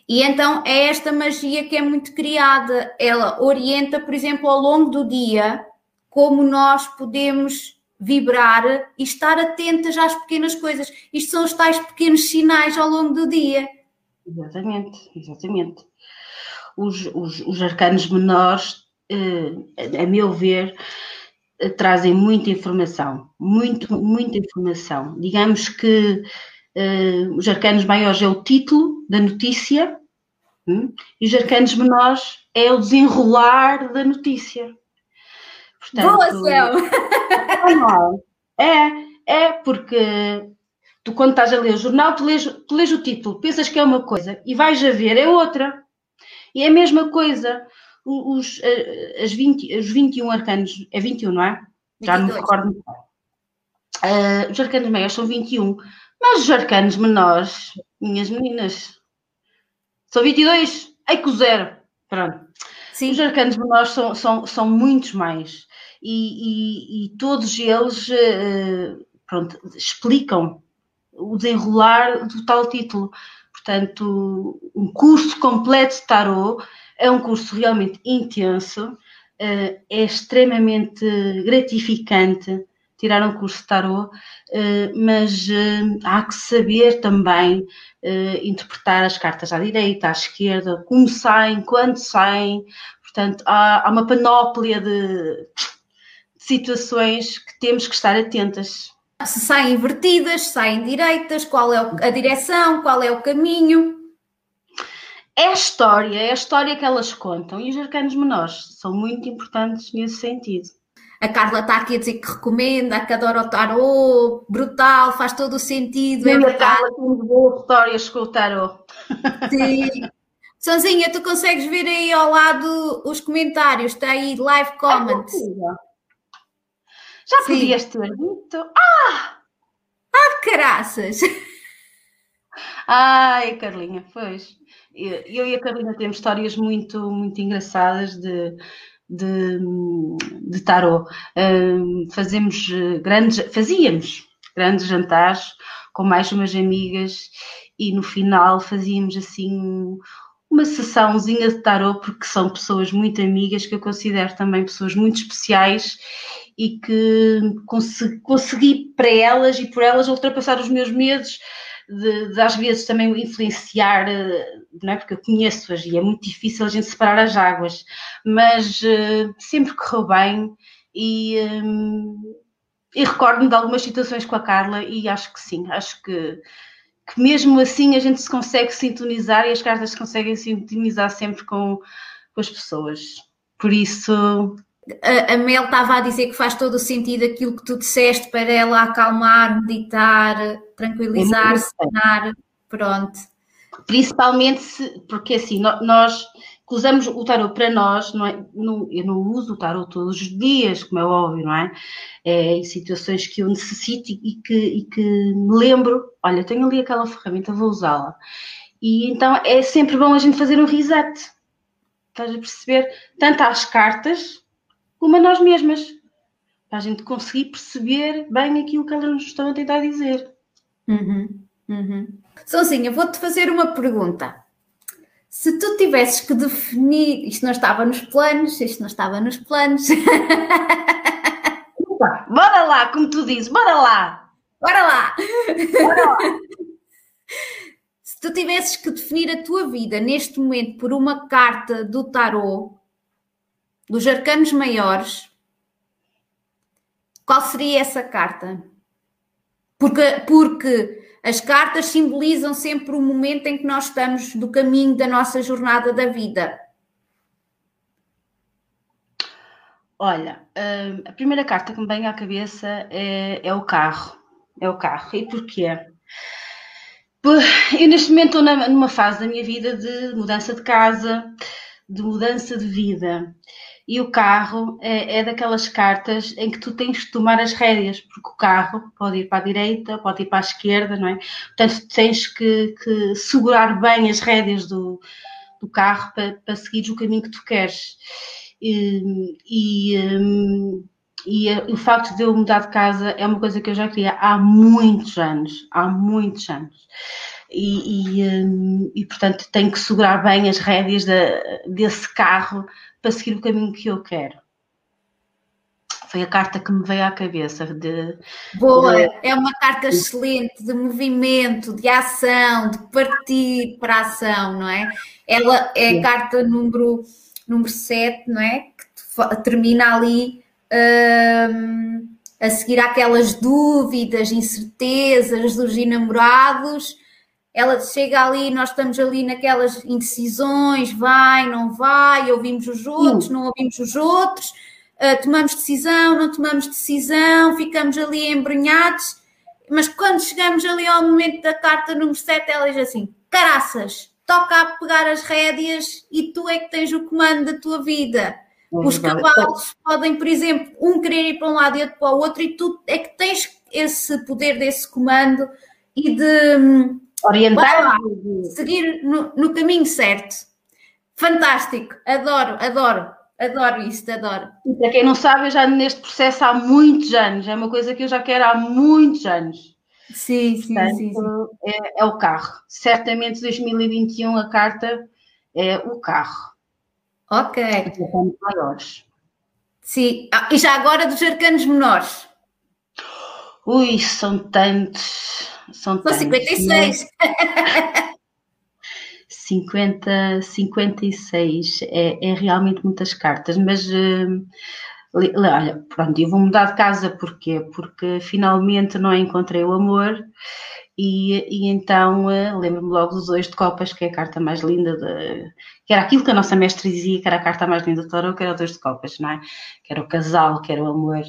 E então é esta magia que é muito criada. Ela orienta, por exemplo, ao longo do dia, como nós podemos vibrar e estar atentas às pequenas coisas. Isto são os tais pequenos sinais ao longo do dia. Exatamente, exatamente. Os, os, os arcanos menores, eh, a meu ver, trazem muita informação, muito, muita informação. Digamos que uh, os arcanos maiores é o título da notícia hum, e os arcanos menores é o desenrolar da notícia. Portanto, Boa, *laughs* Céu! É, é porque tu quando estás a ler o jornal, tu lês, tu lês o título, pensas que é uma coisa e vais a ver é outra. E é a mesma coisa os, eh, as 20, os 21 arcanos, é 21, não é? Já 22. não me recordo. Uh, os arcanos maiores são 21, mas os arcanos menores, minhas meninas, são 22, ai que zero. Pronto. Sim. Os arcanos menores são, são, são muitos mais. E, e, e todos eles uh, pronto, explicam o desenrolar do tal título. Portanto, um curso completo de tarot é um curso realmente intenso, eh, é extremamente gratificante tirar um curso de tarot, eh, mas eh, há que saber também interpretar as cartas à direita, à esquerda, como saem, quando saem. Portanto, há, uma panóplia de situações que temos que estar atentas. Se saem invertidas, saem direitas, qual é a direção, qual é o caminho é a história, é a história que elas contam e os arcanos menores são muito importantes nesse sentido. A Carla está aqui a dizer que recomenda, que adora o tarô, brutal, faz todo o sentido. Sim, é a Carla tem boas histórias com o tarô. *laughs* Sim. Sonzinha, tu consegues ver aí ao lado os comentários, está aí live comments. Já podias ter dito. Ah! Ah, caraças! Ai, Carlinha, pois eu e a Carolina temos histórias muito, muito engraçadas de, de, de tarot. fazemos eh, grandes, fazíamos grandes jantares com mais umas amigas e no final fazíamos assim uma sessãozinha de tarot porque são pessoas muito amigas que eu considero também pessoas muito especiais e que consegui, consegui para elas e por elas ultrapassar os meus medos de, de, às vezes também influenciar, eh, não é? Porque eu conheço-as e é muito difícil a gente separar as águas, mas uh, sempre correu bem e, um, e recordo-me de algumas situações com a Carla e acho que sim, acho que, que mesmo assim a gente se consegue sintonizar e as cartas se conseguem sintonizar sempre com, com as pessoas. Por isso, a, Mel estava a dizer que faz todo o sentido aquilo que tu disseste para ela acalmar, meditar, tranquilizar, serenar, pronto. Principalmente se, porque assim, nós que usamos o tarot para nós, não é, eu não uso o tarot todos os dias, como é óbvio, não é? é em situações que eu necessito e que, e que me lembro, olha, tenho ali aquela ferramenta, vou usá-la. E então é sempre bom a gente fazer um reset. Estás a perceber? Tanto às cartas como a nós mesmas. Para a gente conseguir perceber bem aquilo que elas nos estão a tentar dizer. Uhum, uhum. Sozinha, vou-te fazer uma pergunta se tu tivesses que definir, isto não estava nos planos, isto não estava nos planos. bora lá, como tu dizes, bora lá! Bora lá! Bora lá! se tu tivesses que definir a tua vida neste momento por uma carta do tarot, dos arcanos maiores, qual seria essa carta? Porque, porque as cartas simbolizam sempre o momento em que nós estamos do caminho da nossa jornada da vida. Olha, hum, a primeira carta que me vem à cabeça é, é o carro. É o carro. E porquê? Eu neste momento estou numa fase da minha vida de mudança de casa, de mudança de vida. E o carro é, é, daquelas cartas em que tu tens de tomar as rédeas, porque o carro pode ir para a direita, pode ir para a esquerda, não é? Portanto, tens que, que segurar bem as rédeas do, do carro para, para seguir o caminho que tu queres. E, e, hum, e, o facto de eu mudar de casa é uma coisa que eu já queria há muitos anos, há muitos anos. E, e, hum, e portanto tenho que segurar bem as rédeas desse carro para seguir o caminho que eu quero. Foi a carta que me veio à cabeça de. Boa, de... é uma carta excelente de movimento, de ação, de partir para a ação, não é? Ela é a carta número, número 7, não é? Que termina ali hum, a seguir aquelas dúvidas, incertezas dos enamorados ela chega ali, nós estamos ali naquelas indecisões, vai, não vai, ouvimos os outros, Sim. não ouvimos os outros, uh, tomamos decisão, não tomamos decisão, ficamos ali embrenhados, mas quando chegamos ali ao momento da carta número 7, ela diz assim: caraças, toca a pegar as rédeas e tu é que tens o comando da tua vida. Os cavalos podem, por exemplo, um querer ir para um lado e outro para o outro, e tu é que tens esse poder desse comando e de hum, orientar, seguir no, no, caminho certo. Fantástico, adoro, adoro, adoro isso, adoro. E para quem não sabe, eu já neste processo há muitos anos, é uma coisa que eu já quero há muitos anos. Sim, sim, Portanto, sim. sim. É, é, o carro. Certamente 2021 a carta é o carro. Ok. Maiores. Sim, ah, e já agora dos arcanos menores. Ui, são tantos. São, são 56. 50, 56 é, é realmente muitas cartas, mas uh, olha, pronto, eu vou mudar de casa porquê? Porque finalmente não encontrei o amor e, e então uh, lembro-me logo dos dois de copas, que é a carta mais linda, de, que era aquilo que a nossa mestre dizia que era a carta mais linda do tarot, que era o dois de copas, não é? Que era o casal, que era o amor.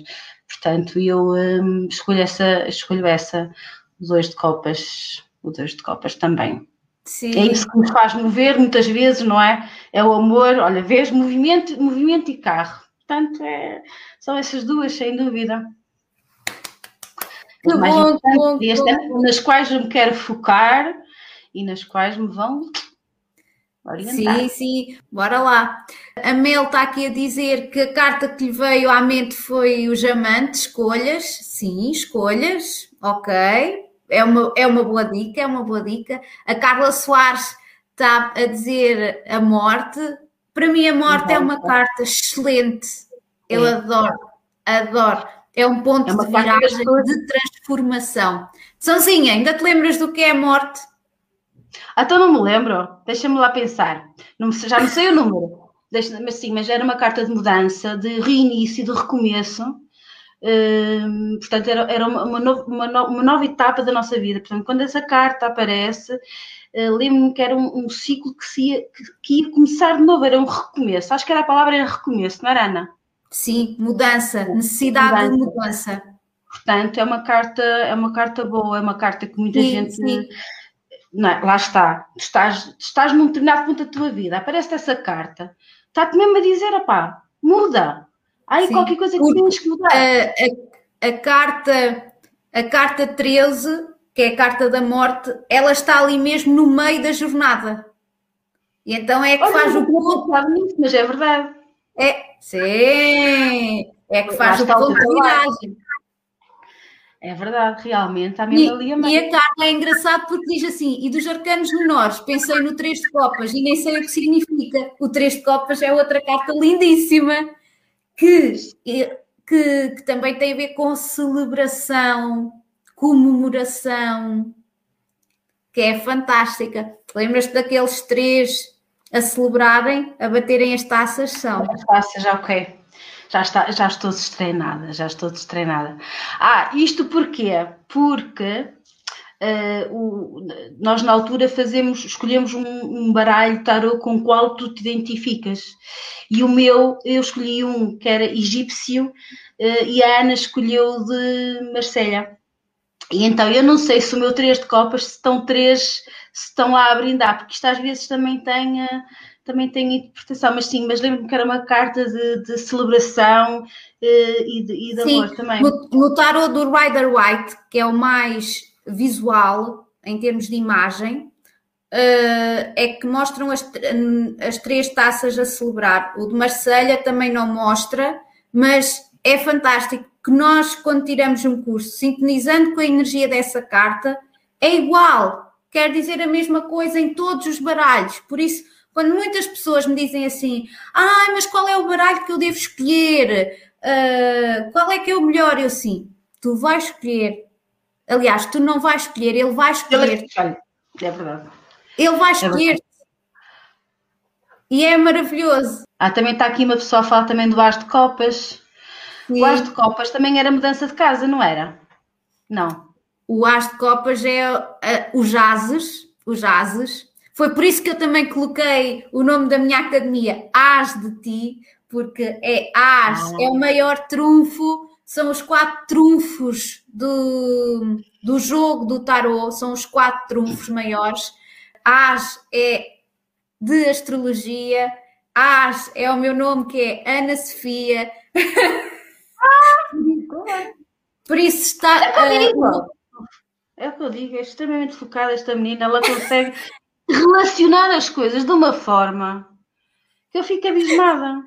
Portanto, eu um, escolho essa, escolho essa, os dois de copas, os dois de copas também. Sim. É isso que nos faz mover muitas vezes, não é? É o amor, olha, vês movimento, movimento e carro. Portanto, é, são essas duas, sem dúvida. Que bom, bom, bom. nas quais eu me quero focar e nas quais me vão orientar. Sim, sim, bora lá. A Mel está aqui a dizer que a carta que lhe veio à mente foi o Jamante, escolhas. Sim, escolhas, ok é uma, é uma boa dica, é uma boa dica. A Carla Soares está a dizer a morte. Para mim, a morte é uma carta excelente. Eu é. adoro, adoro. É um ponto é de viragem, de transformação. Sãozinha, ainda te lembras do que é a morte? Então não me lembro. Deixa-me lá pensar. Não, já não sei o número. Deixa, mas sim, mas era uma carta de mudança, de reinício, de recomeço portanto, era, era uma, uma, no, uma, no, uma, nova etapa da nossa vida. Portanto, quando essa carta aparece, uh, lembro-me que era um, um ciclo que, se ia, que, que, ia começar de novo, era um recomeço. Acho que era a palavra era recomeço, não era, Ana? Sim, mudança, necessidade mudança. de mudança. Portanto, é uma carta, é uma carta boa, é uma carta que muita sim, gente. Sim. não, lá está, estás, estás num determinado ponto da tua vida, aparece essa carta, está-te mesmo a dizer, opá, muda. Aí Sim, qualquer coisa que tens que mudar. A, a, a, carta, a carta 13, que é a carta da morte, ela está ali mesmo no meio da jornada. E então é que Olha, faz o ponto. Nisso, mas é verdade. É, sim, é que faz o ponto de viragem. É verdade, realmente, há mesmo ali a E a carta é engraçado porque diz assim: e dos arcanos menores, pensei no três de copas e nem sei o que significa. O três de copas é outra carta lindíssima que, que, que também tem a ver com celebração, comemoração, que é fantástica. Lembras-te daqueles três a celebrarem, a baterem as taças? São. As taças, ok já, está, já estou destreinada, já estou destreinada. Ah, isto porquê? Porque uh, o, nós na altura fazemos, escolhemos um, um baralho tarot com o qual tu te identificas. E o meu, eu escolhi um que era egípcio uh, e a Ana escolheu de Marselha. E então eu não sei se o meu três de copas se estão três, se estão lá a brindar, porque isto às vezes também tem. Uh, também tem interpretação, mas sim, mas lembro-me que era uma carta de, de celebração e de, e de sim, amor também. No, no tarot do Rider White, que é o mais visual em termos de imagem, uh, é que mostram as, as três taças a celebrar. O de Marselha também não mostra, mas é fantástico que nós, quando tiramos um curso, sintonizando com a energia dessa carta, é igual, quer dizer a mesma coisa em todos os baralhos. Por isso, quando muitas pessoas me dizem assim, ah, mas qual é o baralho que eu devo escolher? Uh, qual é que é o melhor? Eu sim, tu vais escolher. Aliás, tu não vais escolher, ele vai escolher. É verdade. Ele vai é escolher. É e é maravilhoso. Ah, também está aqui uma pessoa a falar também do as de copas. Sim. O as de copas também era mudança de casa, não era? Não. O as de copas é uh, os jazzes, os jazzes, foi por isso que eu também coloquei o nome da minha academia As de Ti, porque é As, ah. é o maior trunfo, são os quatro trunfos do, do jogo do tarot, são os quatro trunfos maiores. As é de astrologia, As é o meu nome que é Ana Sofia. Ah, por isso está. É, uh, é o que eu digo, é extremamente focada esta menina, ela consegue *laughs* relacionar as coisas de uma forma que eu fico abismada.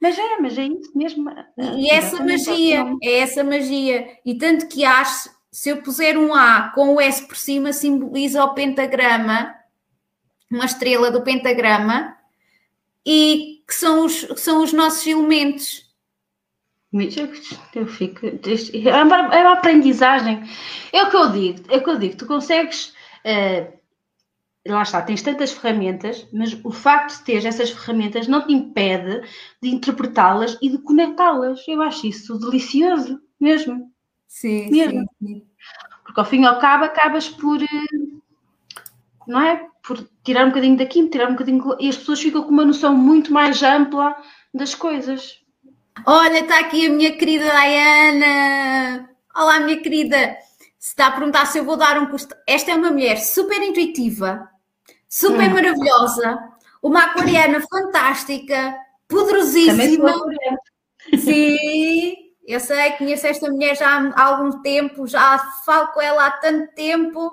Mas é, mas é isso mesmo. E essa magia, é essa magia. E tanto que acho, se eu puser um A com o S por cima, simboliza o pentagrama, uma estrela do pentagrama, e que são os, que são os nossos elementos. Eu fico. É uma, é uma aprendizagem. É o que eu digo, é o que eu digo. Tu consegues. Uh, lá está, tens tantas ferramentas, mas o facto de ter essas ferramentas não te impede de interpretá-las e de conectá-las. Eu acho isso delicioso, mesmo. Sim, mesmo. Sim, Porque ao fim e ao cabo acabas por, eh, não é? Por tirar um bocadinho daqui, tirar um bocadinho. E as pessoas ficam com uma noção muito mais ampla das coisas. Olha, está aqui a minha querida Diana. Olá, minha querida. Se está a perguntar se eu vou dar um curso. Esta é uma mulher super intuitiva, super hum. maravilhosa, uma aquariana fantástica, poderosíssima. Sim, eu sei, conheço esta mulher já há algum tempo, já falo com ela há tanto tempo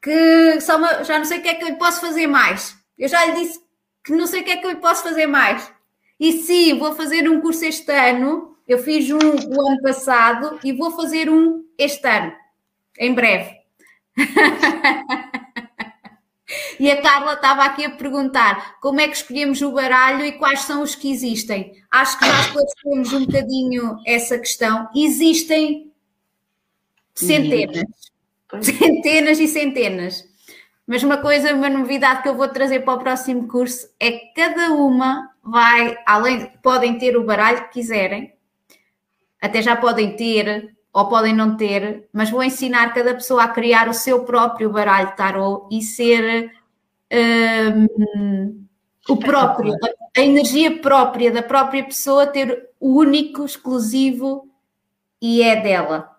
que só uma, já não sei o que é que eu lhe posso fazer mais. Eu já lhe disse que não sei o que é que eu lhe posso fazer mais. E sim, vou fazer um curso este ano. Eu fiz um o ano passado e vou fazer um este ano, em breve. *laughs* E a Carla estava aqui a perguntar como é que escolhemos o baralho e quais são os que existem. Acho que já esclarecemos um bocadinho essa questão. Existem centenas, centenas e centenas. Mas uma coisa, uma novidade que eu vou trazer para o próximo curso é que cada uma vai, além, podem ter o baralho que quiserem, até já podem ter ou podem não ter, mas vou ensinar cada pessoa a criar o seu próprio baralho tarot e ser um, o próprio, a energia própria da própria pessoa ter o único, exclusivo e é dela.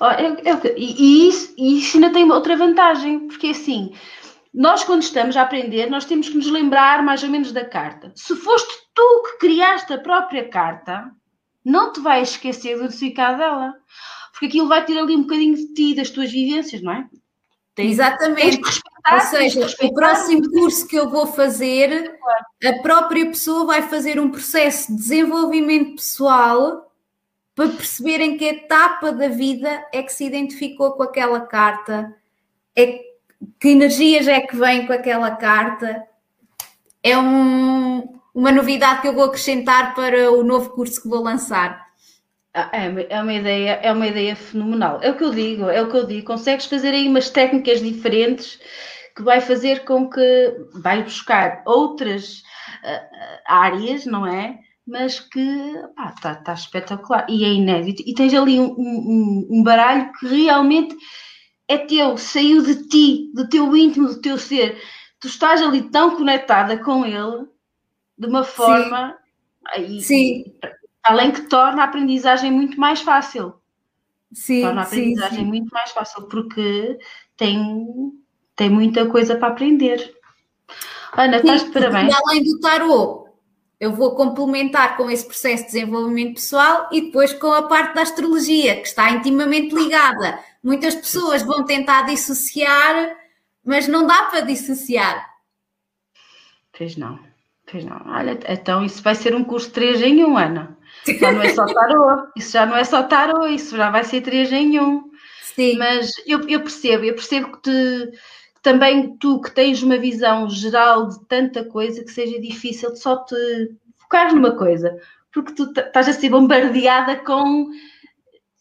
É, é, e, isso, e isso ainda tem outra vantagem, porque assim, nós quando estamos a aprender, nós temos que nos lembrar mais ou menos da carta. Se foste tu que criaste a própria carta, não te vais esquecer do significado dela. Porque aquilo vai ter ali um bocadinho de ti, das tuas vivências, não é? Tens, Exatamente. Tens Ou seja, o próximo curso que eu vou fazer, a própria pessoa vai fazer um processo de desenvolvimento pessoal para perceberem que etapa da vida é que se identificou com aquela carta, é, que energias é que vem com aquela carta. É um, uma novidade que eu vou acrescentar para o novo curso que vou lançar. Ah, é, é uma ideia, é uma ideia fenomenal. É o que eu digo, é o que eu digo. Consegues fazer aí umas técnicas diferentes que vai fazer com que vai buscar outras uh, áreas, não é? Mas que está tá espetacular e é inédito. E tens ali um, um, um, baralho que realmente é teu, saiu de ti, do teu íntimo, do teu ser. Tu estás ali tão conectada com ele de uma forma. Sim. Aí, Sim. Além que torna a aprendizagem muito mais fácil. Sim, torna a aprendizagem sim, sim. muito mais fácil porque tem, tem muita coisa para aprender. Ana, estás de parabéns. E além do tarô, eu vou complementar com esse processo de desenvolvimento pessoal e depois com a parte da astrologia, que está intimamente ligada. Muitas pessoas vão tentar dissociar, mas não dá para dissociar. Pois não, pois não. Olha, então isso vai ser um curso 3 em 1, Ana. Já não é só tarô, isso já não é só tarô, isso já vai ser três em um. Sim. Mas eu, eu percebo, eu percebo que, te, também tu que tens uma visão geral de tanta coisa que seja difícil de só te focar numa coisa, porque tu estás a ser bombardeada com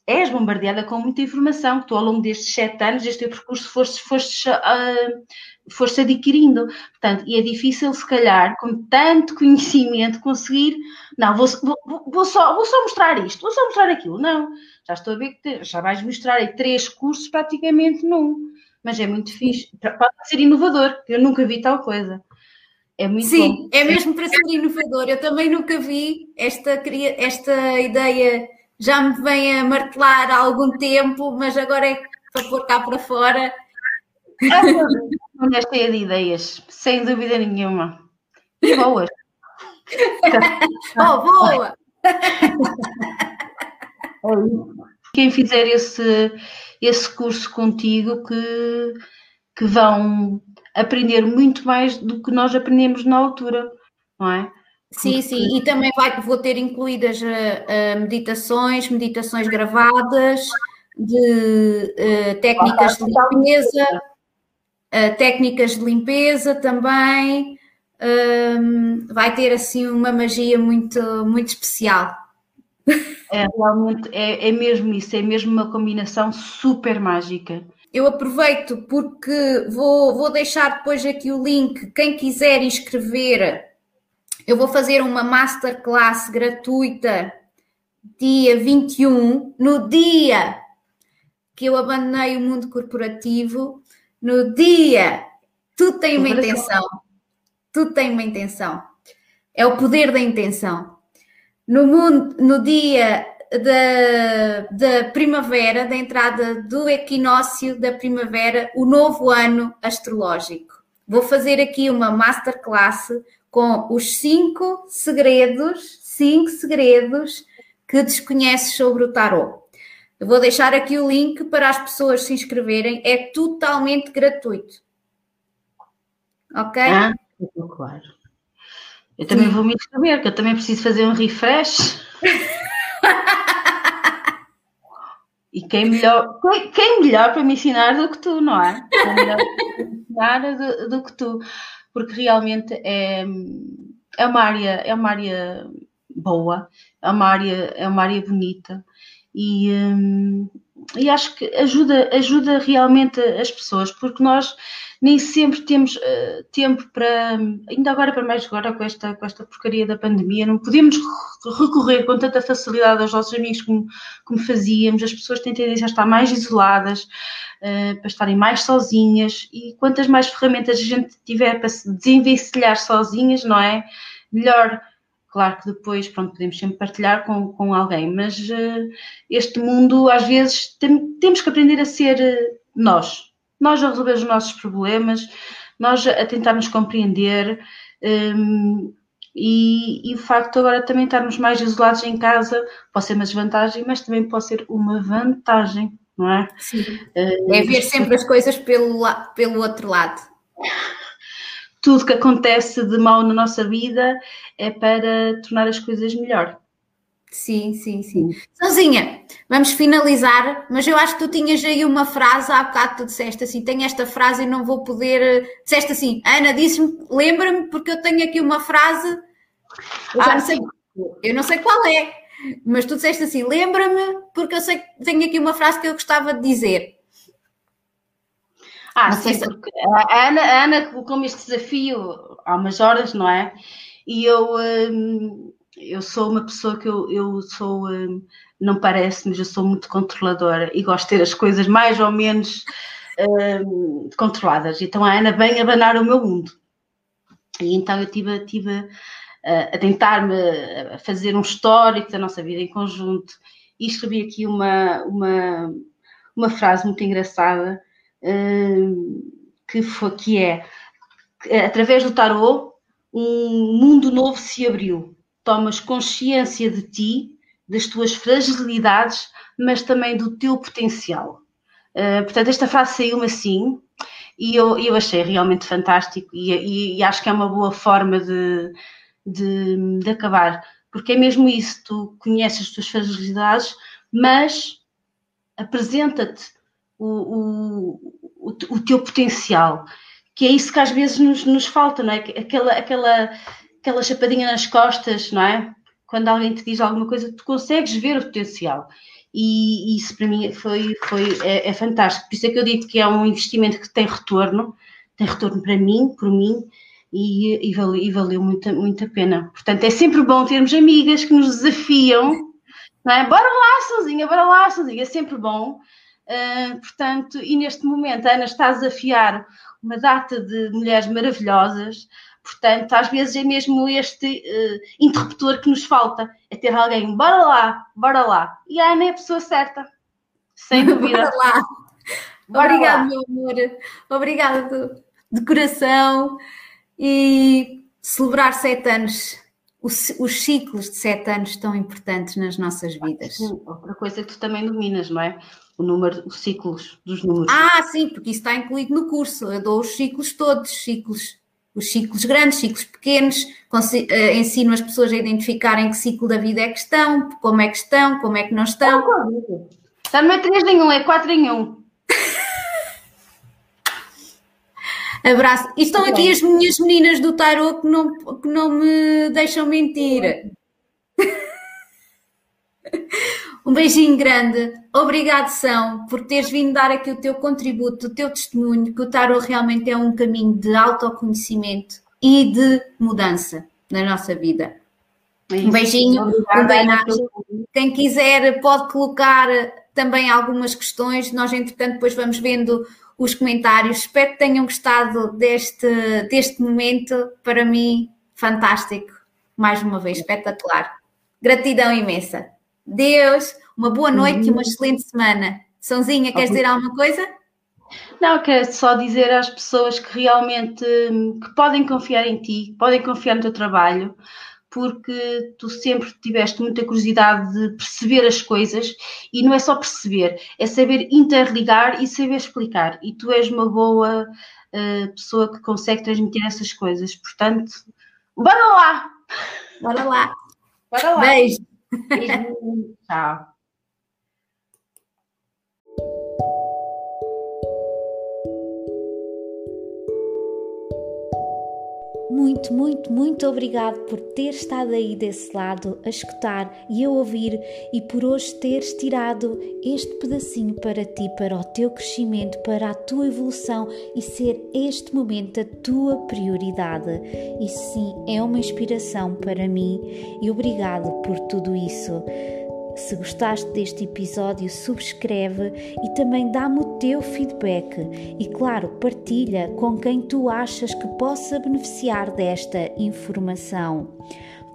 és bombardeada com muita informação que tu ao longo destes sete anos, deste teu percurso, foste, foste, uh, foste adquirindo. Portanto, e é difícil, se calhar, com tanto conhecimento, conseguir. Não, vou, vou, vou, só, vou só mostrar isto, vou só mostrar aquilo. Não, já estou a ver que já vais mostrar aí três cursos praticamente num. Mas é muito fixe. Pode ser inovador, eu nunca vi tal coisa. É muito Sim, bom. é mesmo para ser inovador. Eu também nunca vi esta, esta ideia já me vem a martelar há algum tempo, mas agora é para pôr cá para fora. Mulher cheia de ideias, sem dúvida nenhuma. E boas. *laughs* oh, boa! *laughs* Quem fizer esse, esse curso contigo, que, que vão aprender muito mais do que nós aprendemos na altura, não é? Sim, sim, e também vai, vou ter incluídas uh, meditações, meditações gravadas, de uh, técnicas de limpeza, técnicas de limpeza também. Ehm, vai ter assim uma magia muito, muito especial. É realmente, é, é mesmo isso, é mesmo uma combinação super mágica. Eu aproveito porque vou, vou deixar depois aqui o link, quem quiser inscrever eu vou fazer uma masterclass gratuita dia 21, no dia que eu abandonei o mundo corporativo, no dia. Tudo tem uma intenção. Tudo tem uma intenção. É o poder da intenção. No, mundo, no dia da, da primavera, da entrada do equinócio da primavera, o novo ano astrológico. Vou fazer aqui uma masterclass com os cinco segredos, cinco segredos que desconheces sobre o tarot. Eu vou deixar aqui o link para as pessoas se inscreverem, é totalmente gratuito. Ok? Ah, claro. Eu também Sim. vou me inscrever, que eu também preciso fazer um refresh. e quem melhor, quem melhor para me ensinar do que tu, não é? Quem melhor para me ensinar do, do que tu porque realmente é, é uma área, é uma área boa, é uma área, é uma área bonita e, hum, e acho que ajuda, ajuda realmente as pessoas, porque nós nem sempre temos uh, tempo para, ainda agora para mais agora com esta, com esta porcaria da pandemia, não podemos recorrer com tanta facilidade aos nossos amigos como, como fazíamos, as pessoas têm tendência a estar mais isoladas, uh, para estarem mais sozinhas, e quantas mais ferramentas a gente tiver para se desenvencilhar sozinhas, não é? Melhor Claro que depois, pronto, podemos sempre partilhar com, com alguém, mas uh, este mundo, às vezes, tem, temos que aprender a ser uh, nós. Nós a resolver os nossos problemas, nós a tentar nos compreender. Um, e, e, o facto agora também estarmos mais isolados em casa pode ser uma desvantagem, mas também pode ser uma vantagem, não é? Sim. Uh, é ver sempre as coisas pelo, pelo outro lado tudo que acontece de mal na nossa vida é para tornar as coisas melhor. Sim, sim, sim. Sozinha, vamos finalizar, mas eu acho que tu tinhas aí uma frase, há bocado tu disseste assim, tenho esta frase e não vou poder. Disseste assim, Ana, disse-me, lembra-me, porque eu tenho aqui uma frase. Eu, ah, não sei, eu não sei qual é, mas tu disseste assim, lembra-me, porque eu sei que tenho aqui uma frase que eu gostava de dizer. Ah, não sim, porque a Ana, a Ana colocou-me este desafio há umas horas, não é? E eu, hum, eu sou uma pessoa que eu, eu sou, hum, não parece, mas eu sou muito controladora e gosto de ter as coisas mais ou menos hum, controladas. Então a Ana vem abanar o meu mundo. E então eu tive, tive a, a tentar-me a fazer um histórico da nossa vida em conjunto e escrevi aqui uma, uma, uma frase muito engraçada que, foi, que é através do tarô um mundo novo se abriu. Tomas consciência de ti, das tuas fragilidades, mas também do teu potencial. Uh, portanto, esta frase saiu-me assim e eu, eu achei realmente fantástico e, e, e, acho que é uma boa forma de, de, de acabar, porque é mesmo isso, tu conheces as tuas fragilidades, mas apresenta-te o, o, o, teu potencial, que é isso que às vezes nos, nos falta, não é? Aquela, aquela, aquela chapadinha nas costas, não é? Quando alguém te diz alguma coisa, tu consegues ver o potencial. E, e isso para mim foi, foi é, é, fantástico. Por isso é que eu digo que é um investimento que tem retorno, tem retorno para mim, por mim, e, e, valeu, e valeu muito, muito a pena. Portanto, é sempre bom termos amigas que nos desafiam, não é? Bora lá sozinha, bora lá sozinha, é sempre bom. Uh, portanto, e neste momento a Ana está a desafiar uma data de mulheres maravilhosas, portanto, às vezes é mesmo este uh, interruptor que nos falta, é ter alguém, bora lá, bora lá. E a Ana é a pessoa certa, sem *laughs* dúvida. bora lá. Bora Obrigada, meu amor. Obrigada de coração e celebrar sete anos os, os, ciclos de sete anos tão importantes nas nossas vidas. Outra coisa que tu também dominas, não é? O número, os ciclos dos números. Ah, sim, porque isso está incluído no curso. Eu dou os ciclos todos, ciclos, os ciclos grandes, ciclos pequenos, uh, ensino as pessoas a identificarem que ciclo da vida é que estão, como é que estão, como é que não estão. Já não é 3 em 1, é 4 em 1. Abraço. E estão aqui as minhas meninas do tarot que não, que não me deixam mentir. *laughs* Um beijinho grande. Obrigado, São, por teres vindo dar aqui o teu contributo, o teu testemunho, que o tarot realmente é um caminho de autoconhecimento e de mudança na nossa vida. Um beijinho, um bem Quem quiser pode colocar também algumas questões. Nós, entretanto, depois vamos vendo os comentários. Espero que tenham gostado deste, deste momento. Para mim, fantástico. Mais uma vez, espetacular. Gratidão imensa. Deus, uma boa noite uhum. e uma uhum. excelente semana. Sãozinha, queres dizer alguma coisa? Não, quero só dizer às pessoas que realmente que podem confiar em ti, podem confiar no teu trabalho, porque tu sempre tiveste muita curiosidade de perceber as coisas e não é só perceber, é saber interligar e saber explicar. E tu és uma boa uh, pessoa que consegue transmitir essas coisas. Portanto, bora lá! Bora lá! Bora lá! Beijo! Beijo. Tchau! Muito, muito, muito obrigado por ter estado aí desse lado a escutar e a ouvir e por hoje teres tirado este pedacinho para ti, para o teu crescimento, para a tua evolução e ser este momento a tua prioridade. E sim, é uma inspiração para mim e obrigado por tudo isso. Se gostaste deste episódio, subscreve e também dá-me o teu feedback. E claro, partilha com quem tu achas que possa beneficiar desta informação.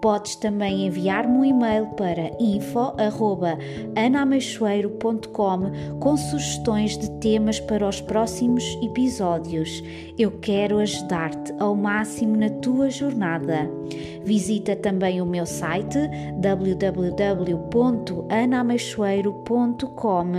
Podes também enviar-me um e-mail para info@anameixoeiro.com com sugestões de temas para os próximos episódios. Eu quero ajudar-te ao máximo na tua jornada. Visita também o meu site www.anameixoeiro.com,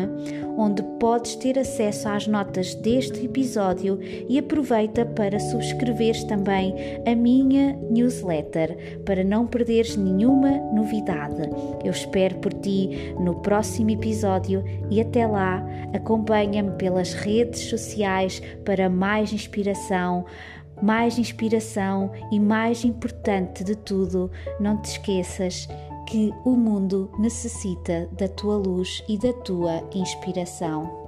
onde podes ter acesso às notas deste episódio e aproveita para subscreveres também a minha newsletter para não perderes nenhuma novidade. Eu espero por ti no próximo episódio e até lá acompanha-me pelas redes sociais para mais inspiração mais inspiração e mais importante de tudo, não te esqueças que o mundo necessita da tua luz e da tua inspiração.